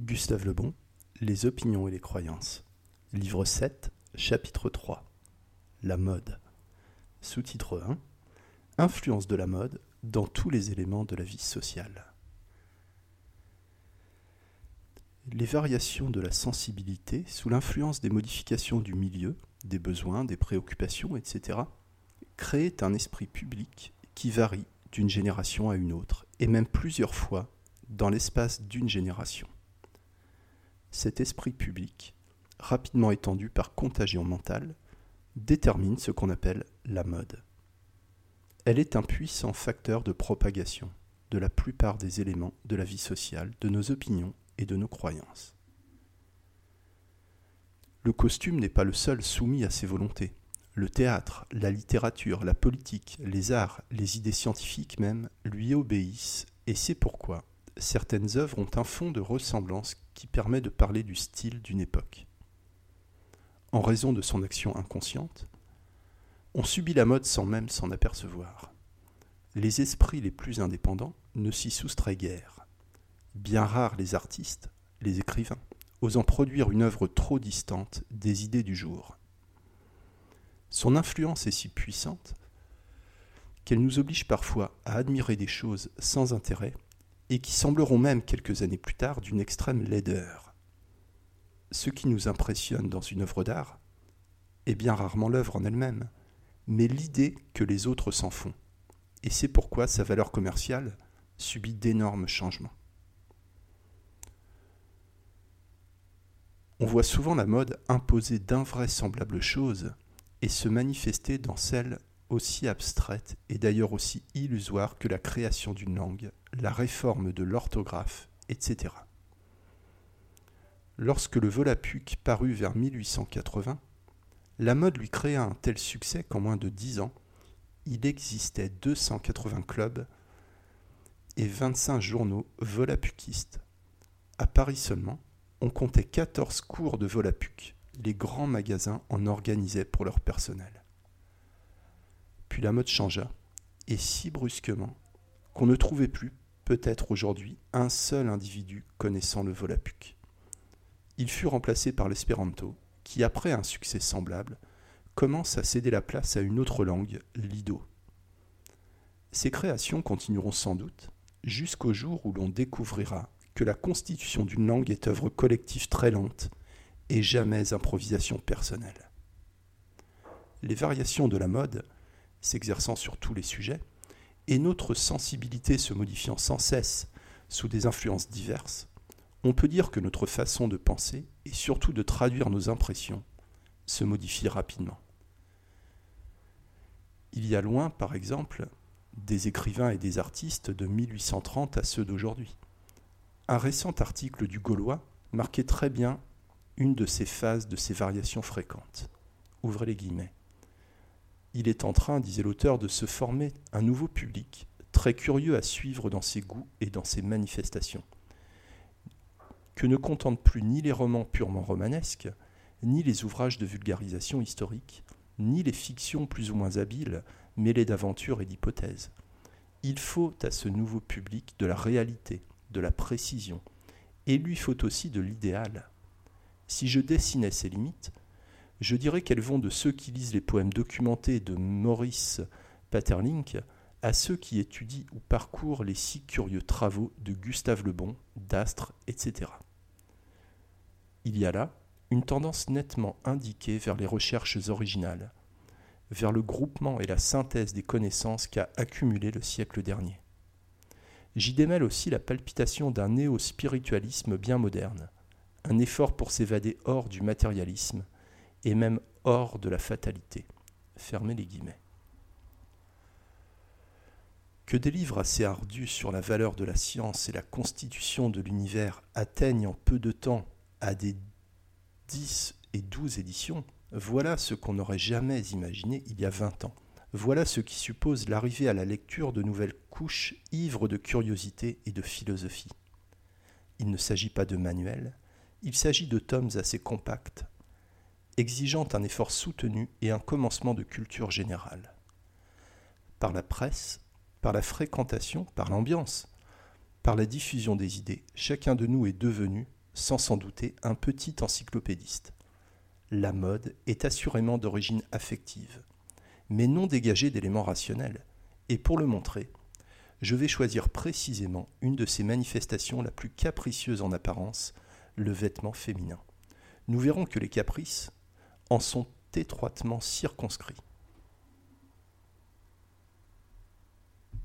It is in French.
Gustave Lebon, Les opinions et les croyances. Livre 7, chapitre 3. La mode. Sous-titre 1. Influence de la mode dans tous les éléments de la vie sociale. Les variations de la sensibilité sous l'influence des modifications du milieu, des besoins, des préoccupations, etc., créent un esprit public qui varie d'une génération à une autre, et même plusieurs fois dans l'espace d'une génération cet esprit public, rapidement étendu par contagion mentale, détermine ce qu'on appelle la mode. Elle est un puissant facteur de propagation de la plupart des éléments de la vie sociale, de nos opinions et de nos croyances. Le costume n'est pas le seul soumis à ces volontés. Le théâtre, la littérature, la politique, les arts, les idées scientifiques même lui obéissent, et c'est pourquoi certaines œuvres ont un fond de ressemblance qui permet de parler du style d'une époque. En raison de son action inconsciente, on subit la mode sans même s'en apercevoir. Les esprits les plus indépendants ne s'y soustraient guère. Bien rares les artistes, les écrivains, osant produire une œuvre trop distante des idées du jour. Son influence est si puissante qu'elle nous oblige parfois à admirer des choses sans intérêt et qui sembleront même quelques années plus tard d'une extrême laideur. Ce qui nous impressionne dans une œuvre d'art est bien rarement l'œuvre en elle-même, mais l'idée que les autres s'en font, et c'est pourquoi sa valeur commerciale subit d'énormes changements. On voit souvent la mode imposer d'invraisemblables choses et se manifester dans celles aussi abstraite et d'ailleurs aussi illusoire que la création d'une langue, la réforme de l'orthographe, etc. Lorsque le Volapük parut vers 1880, la mode lui créa un tel succès qu'en moins de dix ans, il existait 280 clubs et 25 journaux volapukistes. À Paris seulement, on comptait 14 cours de Volapük. Les grands magasins en organisaient pour leur personnel. La mode changea, et si brusquement, qu'on ne trouvait plus, peut-être aujourd'hui, un seul individu connaissant le Volapük. Il fut remplacé par l'espéranto, qui, après un succès semblable, commence à céder la place à une autre langue, l'ido. Ces créations continueront sans doute jusqu'au jour où l'on découvrira que la constitution d'une langue est œuvre collective très lente et jamais improvisation personnelle. Les variations de la mode s'exerçant sur tous les sujets, et notre sensibilité se modifiant sans cesse sous des influences diverses, on peut dire que notre façon de penser et surtout de traduire nos impressions se modifie rapidement. Il y a loin, par exemple, des écrivains et des artistes de 1830 à ceux d'aujourd'hui. Un récent article du Gaulois marquait très bien une de ces phases de ces variations fréquentes. Ouvrez les guillemets il est en train, disait l'auteur, de se former un nouveau public, très curieux à suivre dans ses goûts et dans ses manifestations, que ne contentent plus ni les romans purement romanesques, ni les ouvrages de vulgarisation historique, ni les fictions plus ou moins habiles, mêlées d'aventures et d'hypothèses. Il faut à ce nouveau public de la réalité, de la précision, et lui faut aussi de l'idéal. Si je dessinais ses limites, je dirais qu'elles vont de ceux qui lisent les poèmes documentés de Maurice Paterlink à ceux qui étudient ou parcourent les si curieux travaux de Gustave Le Bon, d'Astre, etc. Il y a là une tendance nettement indiquée vers les recherches originales, vers le groupement et la synthèse des connaissances qu'a accumulé le siècle dernier. J'y démêle aussi la palpitation d'un néo-spiritualisme bien moderne, un effort pour s'évader hors du matérialisme, et même hors de la fatalité. Fermez les guillemets. Que des livres assez ardus sur la valeur de la science et la constitution de l'univers atteignent en peu de temps à des 10 et 12 éditions, voilà ce qu'on n'aurait jamais imaginé il y a 20 ans. Voilà ce qui suppose l'arrivée à la lecture de nouvelles couches ivres de curiosité et de philosophie. Il ne s'agit pas de manuels, il s'agit de tomes assez compacts, exigeant un effort soutenu et un commencement de culture générale. Par la presse, par la fréquentation, par l'ambiance, par la diffusion des idées, chacun de nous est devenu, sans s'en douter un petit encyclopédiste. La mode est assurément d'origine affective, mais non dégagée d'éléments rationnels, et pour le montrer, je vais choisir précisément une de ces manifestations la plus capricieuse en apparence, le vêtement féminin. Nous verrons que les caprices en sont étroitement circonscrits.